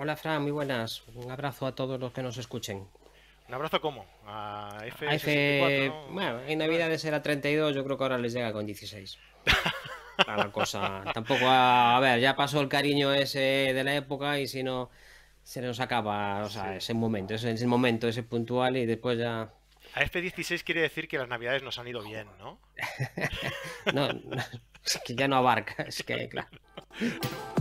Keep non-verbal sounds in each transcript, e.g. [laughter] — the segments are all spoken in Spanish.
Hola Fran, muy buenas. Un abrazo a todos los que nos escuchen. ¿Un abrazo cómo? A F64, F... Bueno, en Navidades era 32, yo creo que ahora les llega con 16. [laughs] a la cosa. Tampoco, a, a, ver, ya pasó el cariño ese de la época y si no, se nos acaba, o sea, ese momento, ese, ese momento, ese puntual y después ya... A F16 quiere decir que las Navidades nos han ido bien, ¿no? [laughs] no, no, es que ya no abarca, es que, claro. [laughs]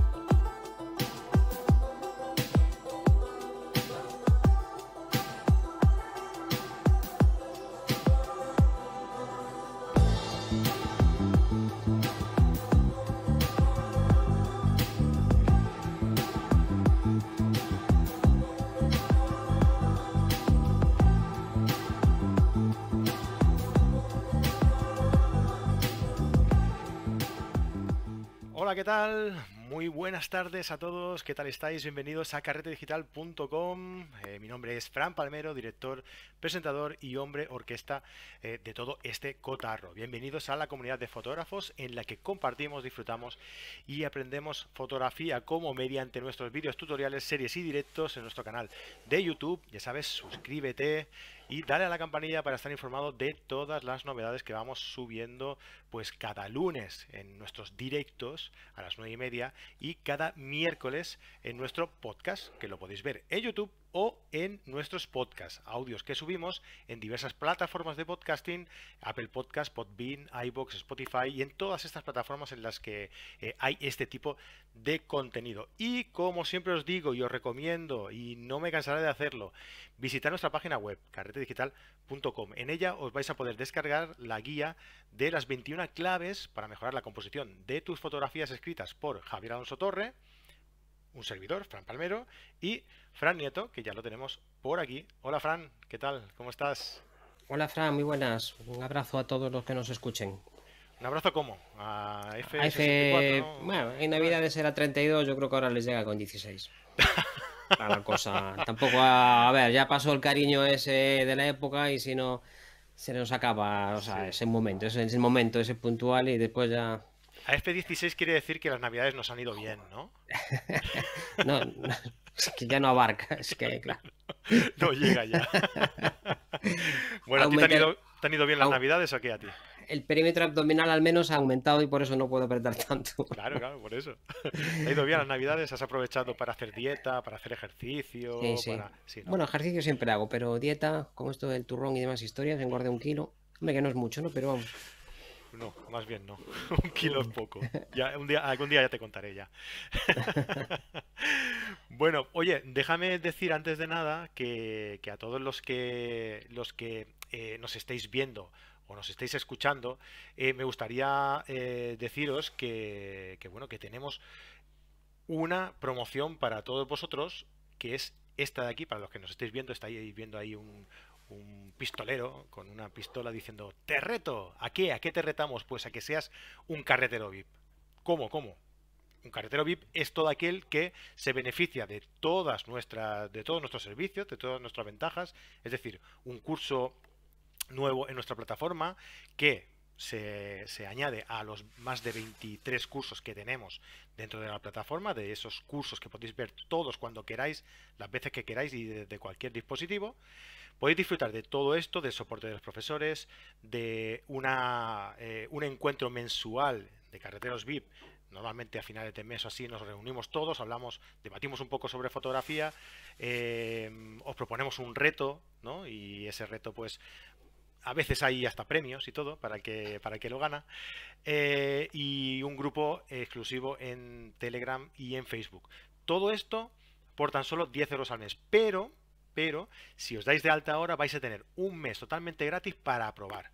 ¿qué tal? Muy buenas tardes a todos, ¿qué tal estáis? Bienvenidos a carretedigital.com. Eh, mi nombre es Fran Palmero, director, presentador y hombre orquesta eh, de todo este cotarro. Bienvenidos a la comunidad de fotógrafos en la que compartimos, disfrutamos y aprendemos fotografía como mediante nuestros vídeos tutoriales, series y directos en nuestro canal de YouTube. Ya sabes, suscríbete, y dale a la campanilla para estar informado de todas las novedades que vamos subiendo pues cada lunes en nuestros directos a las 9 y media y cada miércoles en nuestro podcast que lo podéis ver en YouTube o en nuestros podcasts, audios que subimos en diversas plataformas de podcasting, Apple Podcast, Podbean, iBox, Spotify y en todas estas plataformas en las que eh, hay este tipo de contenido. Y como siempre os digo y os recomiendo, y no me cansaré de hacerlo, visitar nuestra página web, carretedigital.com. En ella os vais a poder descargar la guía de las 21 claves para mejorar la composición de tus fotografías escritas por Javier Alonso Torre, un servidor, Fran Palmero, y Fran Nieto, que ya lo tenemos por aquí. Hola Fran, ¿qué tal? ¿Cómo estás? Hola Fran, muy buenas. Un abrazo a todos los que nos escuchen. ¿Un abrazo cómo? A F64, Bueno, en Navidades era 32, yo creo que ahora les llega con 16. a [laughs] la cosa. Tampoco, a, ver, ya pasó el cariño ese de la época y si no, se nos acaba, o sea, ese momento, ese, ese momento, ese puntual y después ya a F16 quiere decir que las navidades nos han ido bien, [laughs] ¿no? no, es que ya no abarca, es que [laughs] claro. no llega ya. [laughs] bueno, ¿a ti te han, ido, bien las navidades o qué a ti? El perímetro abdominal al menos ha aumentado y por eso no puedo apretar tanto. Claro, claro, por eso. ¿Te ha ido bien las navidades? ¿Has aprovechado para hacer dieta, para hacer ejercicio? Sí, sí. Bueno, ejercicio siempre hago, pero dieta, como esto del turrón y demás historias, engordé un kilo. Hombre, que no es mucho, ¿no? Pero vamos. No, más bien no. [laughs] un kilo es poco. Ya, un día, algún día ya te contaré ya. [laughs] bueno, oye, déjame decir antes de nada que, a todos los que, los que eh, nos estéis viendo o nos estáis escuchando, eh, me gustaría eh, deciros que, que, bueno, que tenemos una promoción para todos vosotros, que es esta de aquí, para los que nos estéis viendo, estáis viendo ahí un, un pistolero con una pistola diciendo, te reto, ¿a qué? ¿A qué te retamos? Pues a que seas un carretero VIP. ¿Cómo? ¿Cómo? Un carretero VIP es todo aquel que se beneficia de todas nuestras, de todos nuestros servicios, de todas nuestras ventajas, es decir, un curso nuevo en nuestra plataforma que se, se, añade a los más de 23 cursos que tenemos dentro de la plataforma, de esos cursos que podéis ver todos cuando queráis, las veces que queráis y desde cualquier dispositivo. Podéis disfrutar de todo esto, del soporte de los profesores, de una, eh, un encuentro mensual de carreteros VIP. Normalmente a finales de mes o así nos reunimos todos, hablamos, debatimos un poco sobre fotografía, eh, os proponemos un reto, ¿no? Y ese reto, pues, a veces hay hasta premios y todo para el que, para que lo gana. Eh, y un grupo exclusivo en Telegram y en Facebook. Todo esto por tan solo 10 euros al mes. Pero pero si os dais de alta ahora vais a tener un mes totalmente gratis para probar.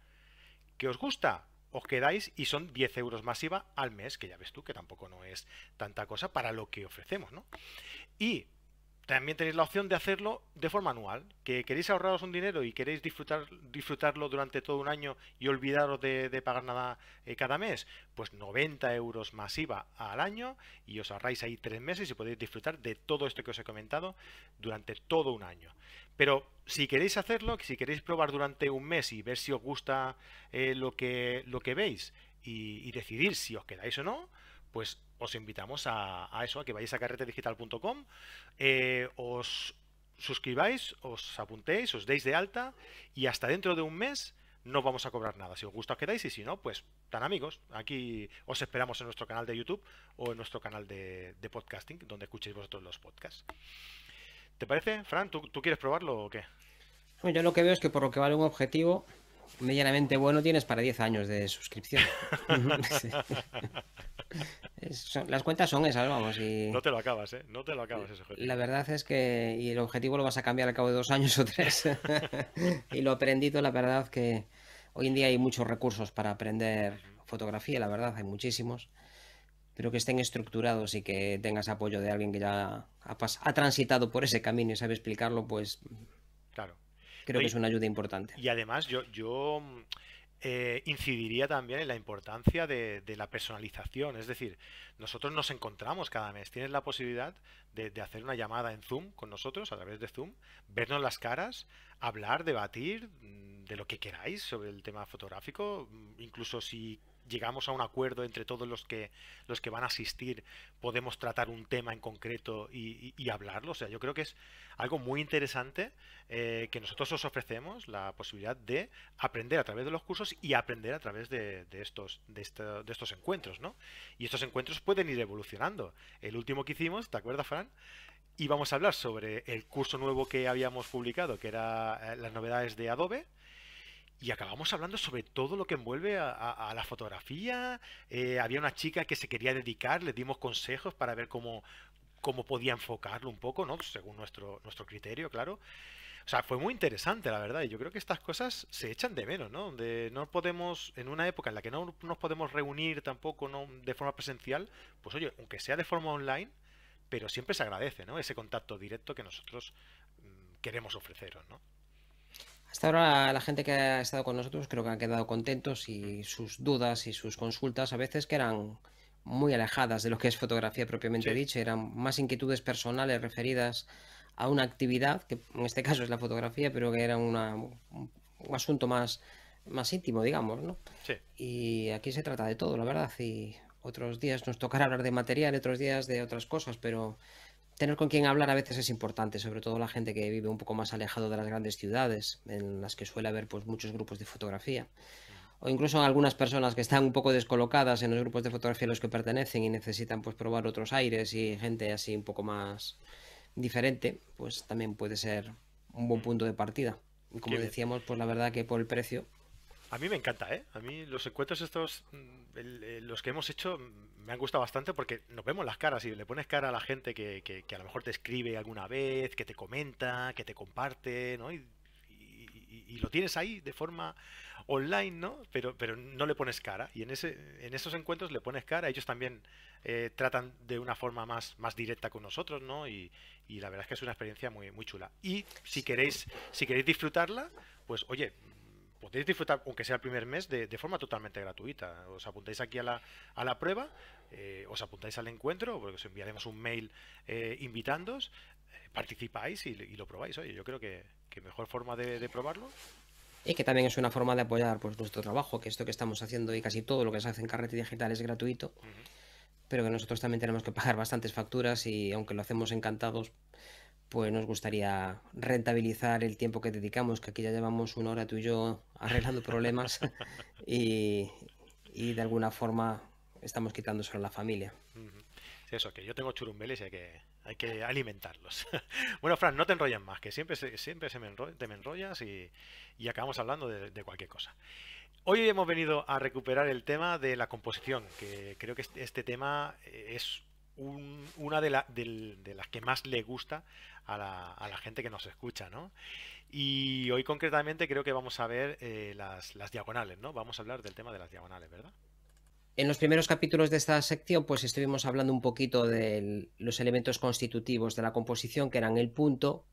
¿Qué os gusta? Os quedáis y son 10 euros masiva al mes, que ya ves tú que tampoco no es tanta cosa para lo que ofrecemos, ¿no? Y también tenéis la opción de hacerlo de forma anual. Que queréis ahorraros un dinero y queréis disfrutar, disfrutarlo durante todo un año y olvidaros de, pagar nada eh, cada mes, pues 90 euros masiva al año y os ahorráis ahí tres meses y podéis disfrutar de todo esto que os he comentado durante todo un año. Pero si queréis hacerlo, si queréis probar durante un mes y ver si os gusta eh, lo, que, lo que veis y decidir si os quedáis o no, pues os invitamos a, eso, a que vayáis a carretedigital.com, eh, os suscribáis, os apuntéis, os deis de alta y hasta dentro de un mes no vamos a cobrar nada. Si os gusta os quedáis y si no, pues tan amigos. Aquí os esperamos en nuestro canal de YouTube o en nuestro canal de, podcasting, donde escuchéis vosotros los podcasts. ¿Te parece, Fran? ¿Tú, quieres probarlo o qué? Yo lo que veo es que por lo que vale un objetivo medianamente bueno tienes para 10 años de suscripción. [laughs] las cuentas son esas, vamos. Y... No te lo acabas, ¿eh? No te lo acabas ese objetivo. La verdad es que y el objetivo lo vas a cambiar al cabo de dos años o tres. [laughs] y lo aprendido, la verdad que hoy en día hay muchos recursos para aprender fotografía, la verdad, hay muchísimos. Pero que estén estructurados y que tengas apoyo de alguien que ya ha, ha transitado por ese camino y sabe explicarlo, pues. Claro. Creo que es una ayuda importante. Y además, yo, yo eh, incidiría también en la importancia de, la personalización. Es decir, nosotros nos encontramos cada mes. Tienes la posibilidad de, hacer una llamada en Zoom con nosotros, a través de Zoom, vernos las caras, hablar, debatir mm, de lo que queráis sobre el tema fotográfico, mm, incluso si llegamos a un acuerdo entre todos los que los que van a asistir, podemos tratar un tema en concreto y, hablarlo. O sea, yo creo que es algo muy interesante eh, que nosotros os ofrecemos la posibilidad de aprender a través de los cursos y aprender a través de, estos de, estos encuentros, ¿no? Y estos encuentros pueden ir evolucionando. El último que hicimos, ¿te acuerdas, Fran? Íbamos a hablar sobre el curso nuevo que habíamos publicado, que era eh, las novedades de Adobe y acabamos hablando sobre todo lo que envuelve a, la fotografía. Eh, había una chica que se quería dedicar, le dimos consejos para ver cómo, cómo podía enfocarlo un poco, ¿no? Según nuestro, nuestro criterio, claro. O sea, fue muy interesante, la verdad. Y yo creo que estas cosas se echan de menos, ¿no? Donde no podemos, en una época en la que no nos podemos reunir tampoco ¿no? de forma presencial, pues oye, aunque sea de forma online, pero siempre se agradece, ¿no? Ese contacto directo que nosotros mm, queremos ofreceros, ¿no? Hasta ahora la gente que ha estado con nosotros creo que han quedado contentos y sus dudas y sus consultas a veces que eran muy alejadas de lo que es fotografía propiamente dicha, eran más inquietudes personales referidas a una actividad, que en este caso es la fotografía, pero que era un asunto más, más íntimo, digamos, ¿no? Sí. Y aquí se trata de todo, la verdad, y otros días nos tocará hablar de material, otros días de otras cosas, pero tener con quien hablar a veces es importante, sobre todo la gente que vive un poco más alejado de las grandes ciudades, en las que suele haber pues, muchos grupos de fotografía. O incluso algunas personas que están un poco descolocadas en los grupos de fotografía a los que pertenecen y necesitan pues, probar otros aires y gente así un poco más diferente, pues también puede ser un buen punto de partida. Y como decíamos, pues la verdad que por el precio a mí me encanta, ¿eh? A mí los encuentros estos, mm, los que hemos hecho, mm, me han gustado bastante porque nos vemos las caras y le pones cara a la gente que, que, a lo mejor te escribe alguna vez, que te comenta, que te comparte, ¿no? Y, lo tienes ahí de forma online, ¿no? Pero, pero no le pones cara. Y en, ese, en esos encuentros le pones cara. Ellos también eh, tratan de una forma más, más directa con nosotros, ¿no? Y, y, la verdad es que es una experiencia muy, muy chula. Y si queréis, si queréis disfrutarla, pues oye, podéis disfrutar, aunque sea el primer mes, de, forma totalmente gratuita. Os apuntáis aquí a la, a la prueba, eh, os apuntáis al encuentro, porque os enviaremos un mail eh, invitándoos, eh, participáis y, lo probáis. Oye, yo creo que, mejor forma de, probarlo. Y que también es una forma de apoyar pues, nuestro trabajo, que esto que estamos haciendo y casi todo lo que se hace en Carrete Digital es gratuito, pero que nosotros también tenemos que pagar bastantes facturas y aunque lo hacemos encantados, pues nos gustaría rentabilizar el tiempo que dedicamos, que aquí ya llevamos una hora tú y yo arreglando problemas [laughs] y, de alguna forma estamos quitándoselo a la familia. Sí, eso, que yo tengo churumbeles y hay que, hay que alimentarlos. [laughs] bueno, Fran, no te enrolles más, que siempre, siempre se me te me enrollas y, acabamos hablando de, cualquier cosa. Hoy hemos venido a recuperar el tema de la composición, que creo que este, este tema es una de, de, las que más le gusta a la, gente que nos escucha, ¿no? Y hoy concretamente creo que vamos a ver eh, las, diagonales, ¿no? Vamos a hablar del tema de las diagonales, ¿verdad? En los primeros capítulos de esta sección, pues estuvimos hablando un poquito de los elementos constitutivos de la composición, que eran el punto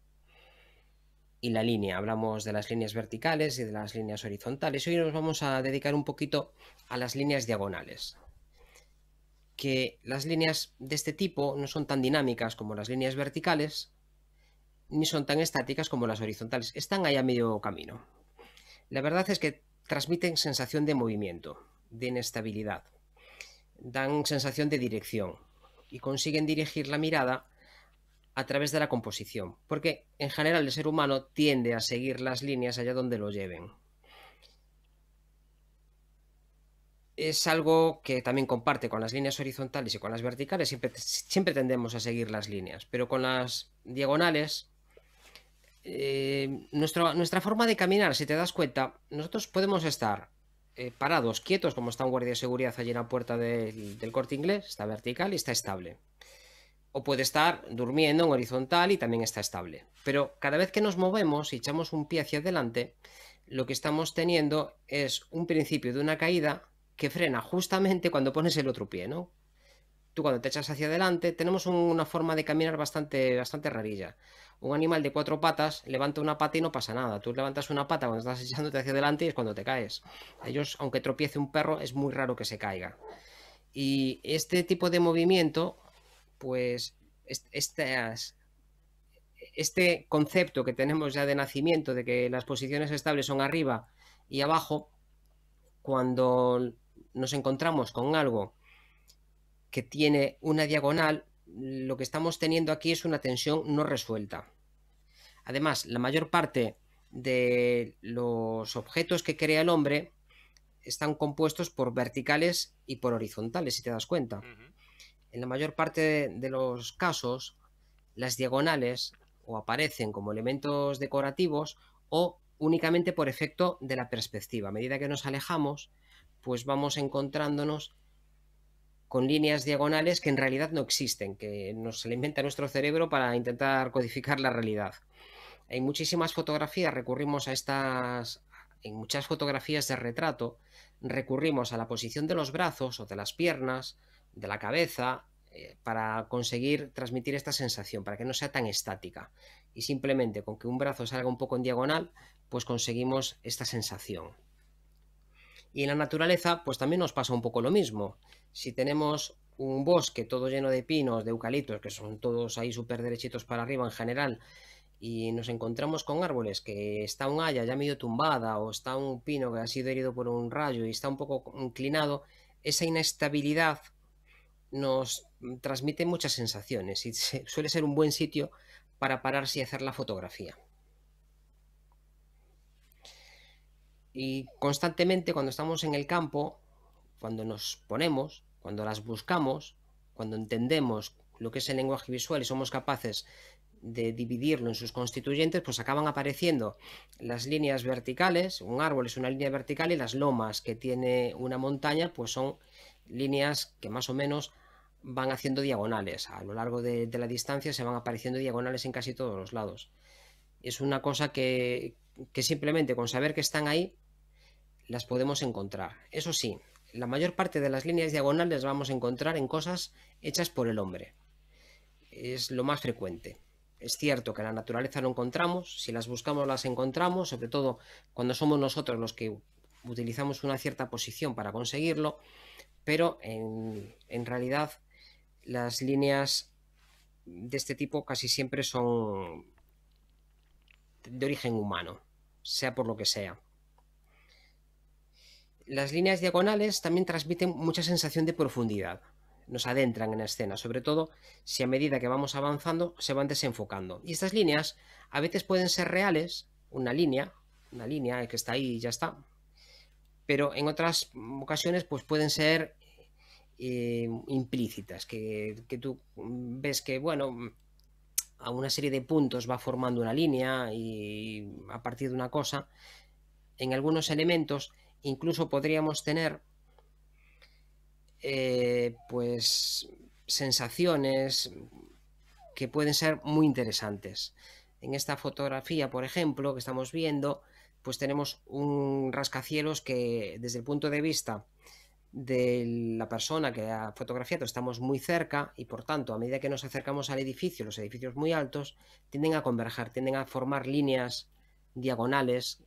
y la línea. Hablamos de las líneas verticales y de las líneas horizontales. Hoy nos vamos a dedicar un poquito a las líneas diagonales que las líneas de este tipo no son tan dinámicas como las líneas verticales, ni son tan estáticas como las horizontales. Están ahí a medio camino. La verdad es que transmiten sensación de movimiento, de inestabilidad. dan sensación de dirección y consiguen dirigir la mirada a través de la composición, porque en general el ser humano tiende a seguir las líneas allá donde lo lleven. Es algo que también comparte con las líneas horizontales y con las verticales, siempre, siempre tendemos a seguir las líneas, pero con las diagonales, eh, nuestra forma de caminar, si te das cuenta, nosotros podemos estar eh, parados, quietos, como está un guardia de seguridad allí en la puerta del, del corte inglés, está vertical y está estable o puede estar durmiendo en horizontal y también está estable. Pero cada vez que nos movemos y echamos un pie hacia adelante, lo que estamos teniendo es un principio de una caída que frena justamente cuando pones el otro pie, ¿no? Tú cuando te echas hacia adelante, tenemos una forma de caminar bastante, bastante rarilla. Un animal de cuatro patas levanta una pata y no pasa nada. Tú levantas una pata cuando estás echándote hacia adelante y es cuando te caes. Ellos, aunque tropiece un perro, es muy raro que se caiga. Y este tipo de movimiento pues este concepto que tenemos ya de nacimiento, de que las posiciones estables son arriba y abajo, cuando nos encontramos con algo que tiene una diagonal, lo que estamos teniendo aquí es una tensión no resuelta. Además, la mayor parte de los objetos que crea el hombre están compuestos por verticales y por horizontales, si te das cuenta en la mayor parte de los casos, las diagonales o aparecen como elementos decorativos o únicamente por efecto de la perspectiva. A medida que nos alejamos, pues vamos encontrándonos con líneas diagonales que en realidad no existen, que nos alimenta nuestro cerebro para intentar codificar la realidad. En muchísimas fotografías recurrimos a estas, en muchas fotografías de retrato, recurrimos a la posición de los brazos o de las piernas, de la cabeza eh, para conseguir transmitir esta sensación, para que no sea tan estática. Y simplemente con que un brazo salga un poco en diagonal, pues conseguimos esta sensación. Y en la naturaleza, pues también nos pasa un poco lo mismo. Si tenemos un bosque todo lleno de pinos, de eucaliptos, que son todos ahí súper derechitos para arriba en general, y nos encontramos con árboles que está un haya ya medio tumbada o está un pino que ha sido herido por un rayo y está un poco inclinado, esa inestabilidad nos transmite muchas sensaciones y suele ser un buen sitio para pararse y hacer la fotografía. Y constantemente cuando estamos en el campo, cuando nos ponemos, cuando las buscamos, cuando entendemos lo que es el lenguaje visual y somos capaces de dividirlo en sus constituyentes, pues acaban apareciendo las líneas verticales, un árbol es una línea vertical y las lomas que tiene una montaña, pues son líneas que más o menos van haciendo diagonales. A lo largo de, la distancia se van apareciendo diagonales en casi todos los lados. Es una cosa que, simplemente con saber que están ahí las podemos encontrar. Eso sí, la mayor parte de las líneas diagonales vamos a encontrar en cosas hechas por el hombre. Es lo más frecuente. Es cierto que en la naturaleza no encontramos, si las buscamos las encontramos, sobre todo cuando somos nosotros los que utilizamos una cierta posición para conseguirlo, pero en, en realidad las líneas de este tipo casi siempre son de origen humano, sea por lo que sea. Las líneas diagonales también transmiten mucha sensación de profundidad, nos adentran en la escena, sobre todo si a medida que vamos avanzando se van desenfocando. Y estas líneas a veces pueden ser reales, una línea, una línea que está ahí y ya está, pero en otras ocasiones pues pueden ser eh, implícitas, que, tú ves que, bueno, a una serie de puntos va formando una línea y a partir de una cosa, en algunos elementos incluso podríamos tener eh, pues sensaciones que pueden ser muy interesantes. En esta fotografía, por ejemplo, que estamos viendo, pues tenemos un rascacielos que desde el punto de vista de la persona que ha fotografiado estamos muy cerca y por tanto a medida que nos acercamos al edificio, los edificios muy altos tienden a converger, tienden a formar líneas diagonales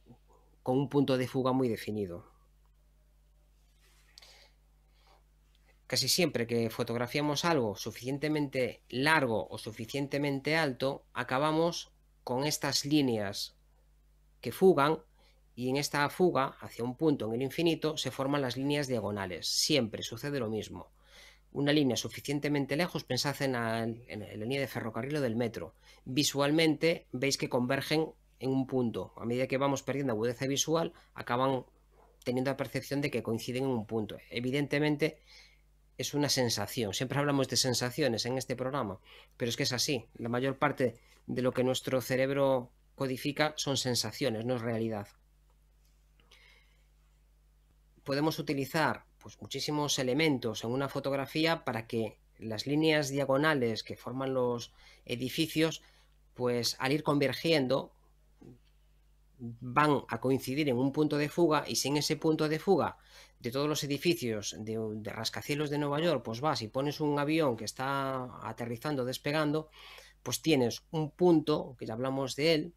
con un punto de fuga muy definido. Casi siempre que fotografiamos algo suficientemente largo o suficientemente alto, acabamos con estas líneas que fugan y en esta fuga hacia un punto en el infinito se forman las líneas diagonales. Siempre sucede lo mismo. una línea suficientemente lejos, pensad en la, en la línea de ferrocarril o del metro. Visualmente veis que convergen en un punto. A medida que vamos perdiendo agudeza visual, acaban teniendo la percepción de que coinciden en un punto. Evidentemente es una sensación. Siempre hablamos de sensaciones en este programa, pero es que es así. La mayor parte de lo que nuestro cerebro codifica son sensaciones, no es realidad. Podemos utilizar pues, muchísimos elementos en una fotografía para que las líneas diagonales que forman los edificios, pues al ir convergiendo, van a coincidir en un punto de fuga y si en ese punto de fuga de todos los edificios de, rascacielos de Nueva York, pues vas y pones un avión que está aterrizando, despegando, pues tienes un punto, que ya hablamos de él,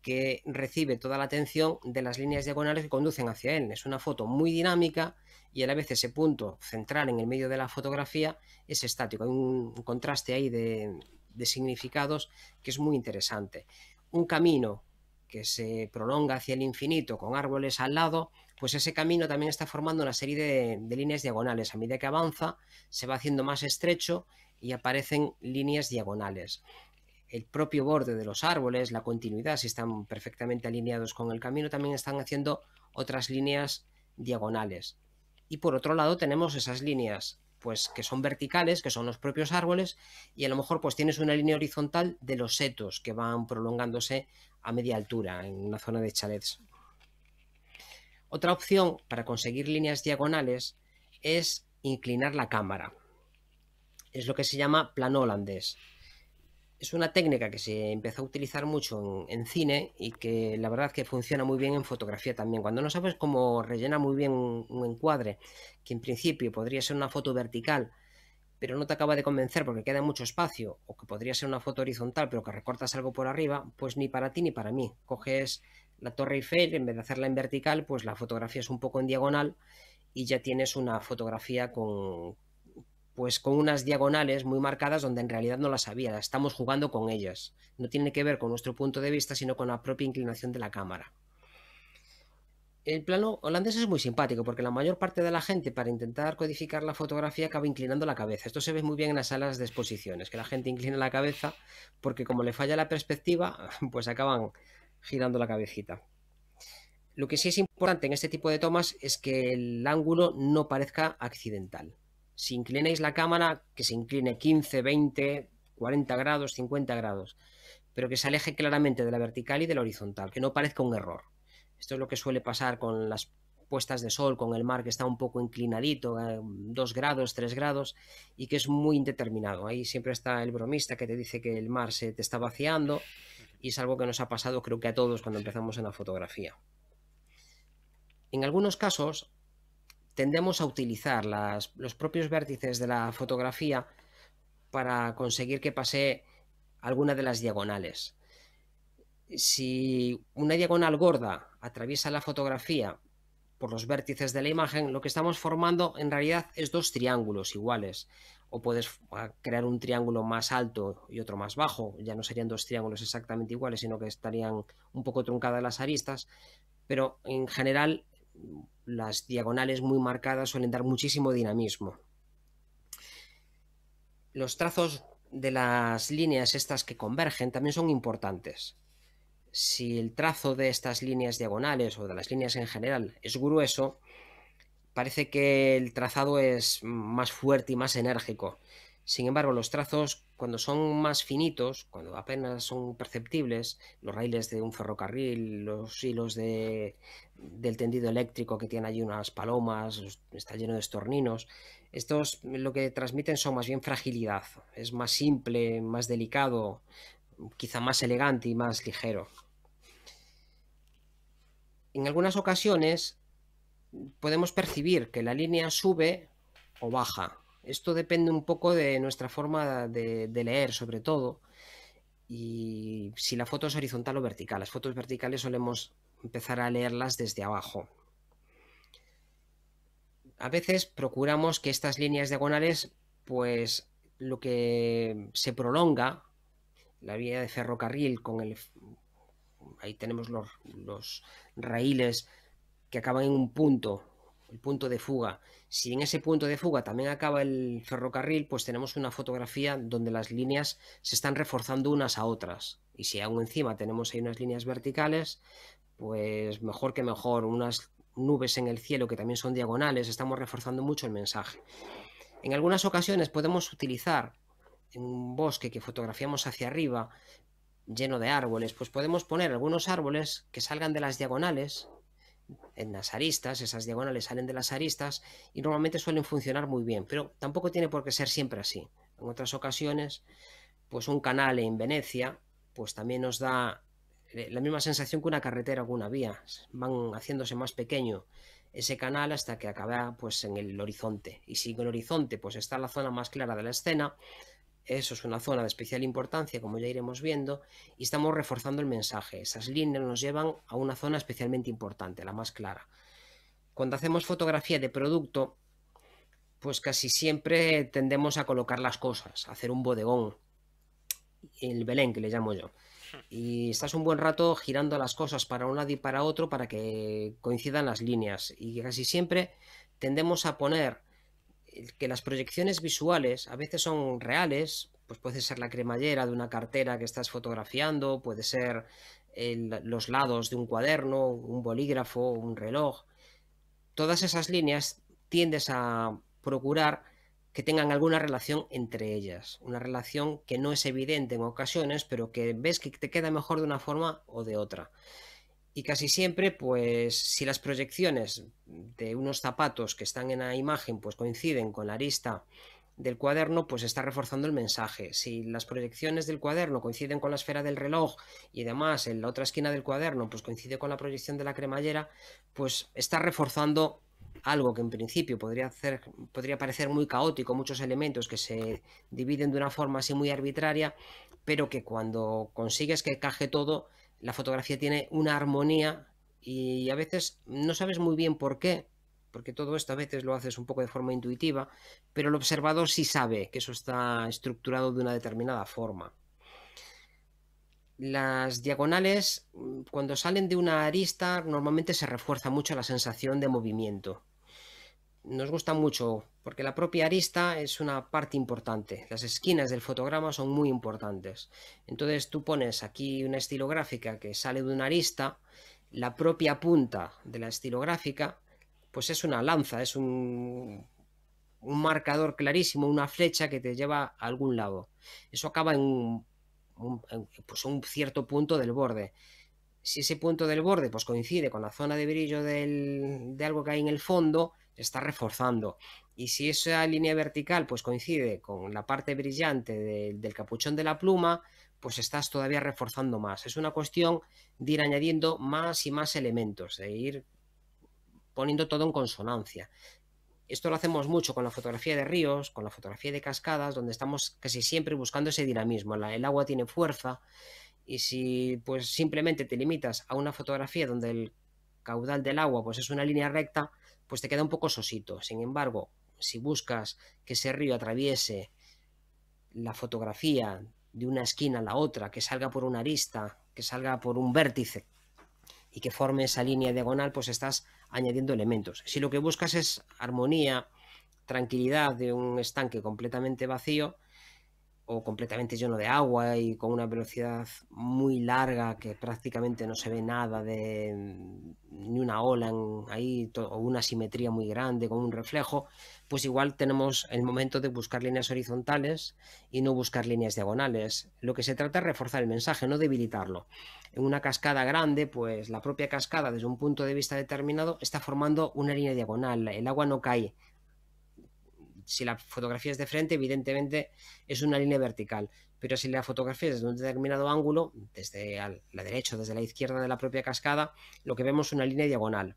que recibe toda la atención de las líneas diagonales que conducen hacia él. Es una foto muy dinámica y a la vez ese punto central en el medio de la fotografía es estático. Hay un contraste ahí de significados que es muy interesante. Un camino que se prolonga hacia el infinito con árboles al lado, pues ese camino también está formando una serie de, líneas diagonales. A medida que avanza, se va haciendo más estrecho y aparecen líneas diagonales. El propio borde de los árboles, la continuidad, si están perfectamente alineados con el camino, también están haciendo otras líneas diagonales. Y por otro lado tenemos esas líneas pues que son verticales, que son los propios árboles, y a lo mejor pues tienes una línea horizontal de los setos que van prolongándose a media altura en una zona de chalets. Otra opción para conseguir líneas diagonales es inclinar la cámara. Es lo que se llama plano holandés. Es una técnica que se empezó a utilizar mucho en, cine y que la verdad que funciona muy bien en fotografía también. Cuando no sabes cómo rellena muy bien un, un encuadre, que en principio podría ser una foto vertical, pero no te acaba de convencer porque queda mucho espacio, o que podría ser una foto horizontal, pero que recortas algo por arriba, pues ni para ti ni para mí. Coges la Torre Eiffel, en vez de hacerla en vertical, pues la fotografía es un poco en diagonal y ya tienes una fotografía con, pues con unas diagonales muy marcadas donde en realidad no las había, estamos jugando con ellas. No tiene que ver con nuestro punto de vista, sino con la propia inclinación de la cámara. El plano holandés es muy simpático porque la mayor parte de la gente para intentar codificar la fotografía acaba inclinando la cabeza. Esto se ve muy bien en las salas de exposiciones, que la gente inclina la cabeza porque como le falla la perspectiva, [laughs] pues acaban girando la cabecita. Lo que sí es importante en este tipo de tomas es que el ángulo no parezca accidental si inclináis la cámara, que se incline 15, 20, 40 grados, 50 grados, pero que se aleje claramente de la vertical y de la horizontal, que no parezca un error. Esto es lo que suele pasar con las puestas de sol, con el mar que está un poco inclinadito, 2 grados, 3 grados, y que es muy indeterminado. Ahí siempre está el bromista que te dice que el mar se te está vaciando, y es algo que nos ha pasado creo que a todos cuando empezamos en la fotografía. En algunos casos, tendemos a utilizar los propios vértices de la fotografía para conseguir que pase alguna de las diagonales. Si una diagonal gorda atraviesa la fotografía por los vértices de la imagen, lo que estamos formando en realidad es dos triángulos iguales. O puedes crear un triángulo más alto y otro más bajo. Ya no serían dos triángulos exactamente iguales, sino que estarían un poco truncadas las aristas. Pero en general las diagonales muy marcadas suelen dar muchísimo dinamismo. Los trazos de las líneas estas que convergen también son importantes. Si el trazo de estas líneas diagonales o de las líneas en general es grueso, parece que el trazado es más fuerte y más enérgico. Sin embargo, los trazos, cuando son más finitos, cuando apenas son perceptibles, los raíles de un ferrocarril, los hilos de, del tendido eléctrico que tiene allí unas palomas, está lleno de estorninos, estos lo que transmiten son más bien fragilidad, es más simple, más delicado, quizá más elegante y más ligero. En algunas ocasiones podemos percibir que la línea sube o baja, esto depende un poco de nuestra forma de, leer, sobre todo, y si la foto es horizontal o vertical. Las fotos verticales solemos empezar a leerlas desde abajo. A veces procuramos que estas líneas diagonales, pues lo que se prolonga, la vía de ferrocarril con el... Ahí tenemos los, los raíles que acaban en un punto el punto de fuga. Si en ese punto de fuga también acaba el ferrocarril, pues tenemos una fotografía donde las líneas se están reforzando unas a otras. Y si aún encima tenemos ahí unas líneas verticales, pues mejor que mejor, unas nubes en el cielo que también son diagonales, estamos reforzando mucho el mensaje. En algunas ocasiones podemos utilizar un bosque que fotografiamos hacia arriba, lleno de árboles, pues podemos poner algunos árboles que salgan de las diagonales, en las aristas, esas diagonales salen de las aristas y normalmente suelen funcionar muy bien, pero tampoco tiene por qué ser siempre así. En otras ocasiones, pues un canal en Venecia, pues también nos da eh, la misma sensación que una carretera o una vía, van haciéndose más pequeño ese canal hasta que acaba pues en el horizonte y si en el horizonte pues está la zona más clara de la escena eso es una zona de especial importancia, como ya iremos viendo, y estamos reforzando el mensaje. Esas líneas nos llevan a una zona especialmente importante, la más clara. Cuando hacemos fotografía de producto, pues casi siempre tendemos a colocar las cosas, a hacer un bodegón, el Belén que le llamo yo. Y estás un buen rato girando las cosas para un lado y para otro para que coincidan las líneas. Y casi siempre tendemos a poner que las proyecciones visuales a veces son reales, pues puede ser la cremallera de una cartera que estás fotografiando, puede ser los lados de un cuaderno, un bolígrafo, un reloj. Todas esas líneas tiendes a procurar que tengan alguna relación entre ellas, una relación que no es evidente en ocasiones, pero que ves que te queda mejor de una forma o de otra. Y casi siempre, pues si las proyecciones de unos zapatos que están en la imagen pues coinciden con la arista del cuaderno, pues está reforzando el mensaje. Si las proyecciones del cuaderno coinciden con la esfera del reloj y además en la otra esquina del cuaderno pues coincide con la proyección de la cremallera, pues está reforzando algo que en principio podría, hacer, podría parecer muy caótico, muchos elementos que se dividen de una forma así muy arbitraria, pero que cuando consigues que caje todo, la fotografía tiene una armonía y a veces no sabes muy bien por qué, porque todo esto a veces lo haces un poco de forma intuitiva, pero el observador sí sabe que eso está estructurado de una determinada forma. Las diagonales, cuando salen de una arista, normalmente se refuerza mucho la sensación de movimiento nos gusta mucho porque la propia arista es una parte importante. Las esquinas del fotograma son muy importantes. Entonces tú pones aquí una estilográfica que sale de una arista, la propia punta de la estilográfica, pues es una lanza, es un, un marcador clarísimo, una flecha que te lleva a algún lado. Eso acaba en un, pues un cierto punto del borde. Si ese punto del borde pues coincide con la zona de brillo del, de algo que hay en el fondo, está reforzando. Y si esa línea vertical pues coincide con la parte brillante del capuchón de la pluma, pues estás todavía reforzando más. Es una cuestión de ir añadiendo más y más elementos, de ir poniendo todo en consonancia. Esto lo hacemos mucho con la fotografía de ríos, con la fotografía de cascadas, donde estamos casi siempre buscando ese dinamismo. el agua tiene fuerza y si pues simplemente te limitas a una fotografía donde el caudal del agua pues es una línea recta, pues te queda un poco sosito. Sin embargo, si buscas que ese río atraviese la fotografía de una esquina a la otra, que salga por una arista, que salga por un vértice y que forme esa línea diagonal, pues estás añadiendo elementos. Si lo que buscas es armonía, tranquilidad de un estanque completamente vacío, o completamente lleno de agua y con una velocidad muy larga que prácticamente no se ve nada de ni una ola ahí o una simetría muy grande con un reflejo, pues igual tenemos el momento de buscar líneas horizontales y no buscar líneas diagonales. Lo que se trata es reforzar el mensaje, no debilitarlo. En una cascada grande, pues la propia cascada desde un punto de vista determinado está formando una línea diagonal, el agua no cae si la fotografía es de frente, evidentemente es una línea vertical, pero si la fotografía es desde un determinado ángulo, desde la derecha o desde la izquierda de la propia cascada, lo que vemos es una línea diagonal.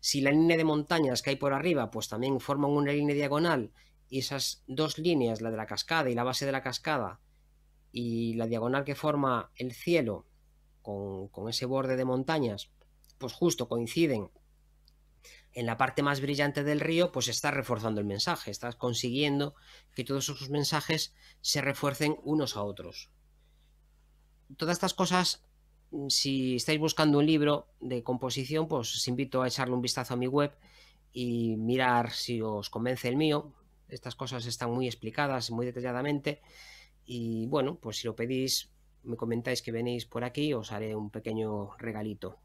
Si la línea de montañas que hay por arriba, pues también forman una línea diagonal y esas dos líneas, la de la cascada y la base de la cascada, y la diagonal que forma el cielo con, con ese borde de montañas, pues justo coinciden en la parte más brillante del río, pues estás reforzando el mensaje, estás consiguiendo que todos esos mensajes se refuercen unos a otros. Todas estas cosas si estáis buscando un libro de composición, pues os invito a echarle un vistazo a mi web y mirar si os convence el mío. Estas cosas están muy explicadas, muy detalladamente. Y bueno, pues si lo pedís, me comentáis que venís por aquí, os haré un pequeño regalito.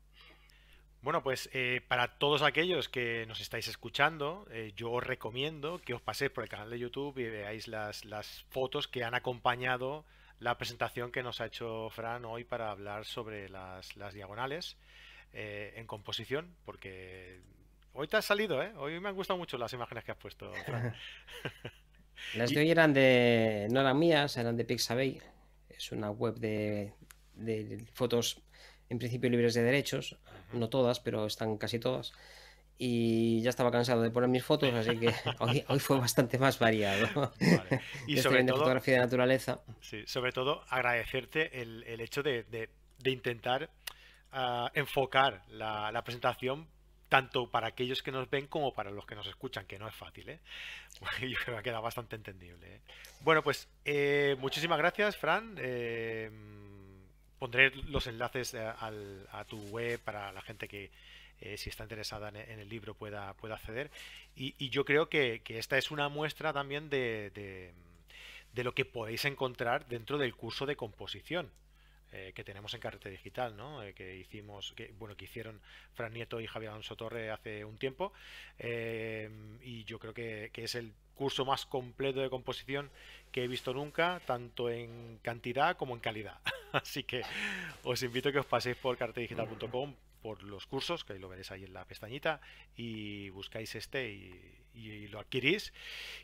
Bueno, pues eh, para todos aquellos que nos estáis escuchando, eh, yo os recomiendo que os paséis por el canal de YouTube y veáis las, las fotos que han acompañado la presentación que nos ha hecho Fran hoy para hablar sobre las, las diagonales eh, en composición, porque hoy te has salido, ¿eh? Hoy me han gustado mucho las imágenes que has puesto, Fran. [laughs] [laughs] las de hoy eran de, no eran mías, eran de Pixabay. Es una web de, de fotos en principio libres de derechos, no todas, pero están casi todas. Y ya estaba cansado de poner mis fotos, así que [laughs] hoy, fue bastante más variado. Y [laughs] sobre todo, fotografía de naturaleza. Sí, sobre todo agradecerte el, el hecho de, de, intentar uh, enfocar la, la, presentación tanto para aquellos que nos ven como para los que nos escuchan, que no es fácil, ¿eh? [laughs] Yo creo que ha quedado bastante entendible. ¿eh? Bueno, pues eh, muchísimas gracias, Fran. Eh, pondré los enlaces eh, a, tu web para la gente que eh, si está interesada en, el libro pueda, pueda acceder. Y, yo creo que, esta es una muestra también de, lo que podéis encontrar dentro del curso de composición. Eh, que tenemos en Carrete Digital, ¿no? que hicimos, que bueno, que hicieron Fran Nieto y Javier Alonso Torre hace un tiempo, y yo creo que, que, es el curso más completo de composición que he visto nunca, tanto en cantidad como en calidad. [laughs] Así que os invito a que os paséis por cartedigital.com por los cursos, que lo veréis ahí en la pestañita, y buscáis este y, lo adquirís.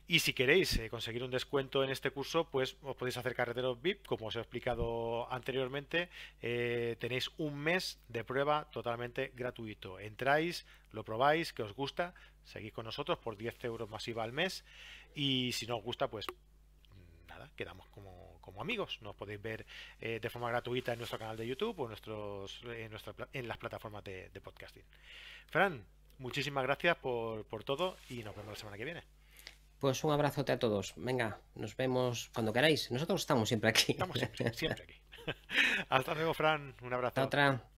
Y si queréis eh, conseguir un descuento en este curso, pues os podéis hacer carreteros VIP, como os he explicado anteriormente. Eh, tenéis un mes de prueba totalmente gratuito. Entráis, lo probáis, que os gusta, seguís con nosotros por 10 euros masiva al mes. Y si no os gusta, pues quedamos como, como amigos. Nos podéis ver eh, de forma gratuita en nuestro canal de YouTube o en, nuestros, en, nuestra, en las plataformas de, podcasting. Fran, muchísimas gracias por, por todo y nos vemos la semana que viene. Pues un abrazote a todos. Venga, nos vemos cuando queráis. Nosotros estamos siempre aquí. Estamos siempre, siempre aquí. [laughs] Hasta luego, Fran. Un abrazo. Hasta otra.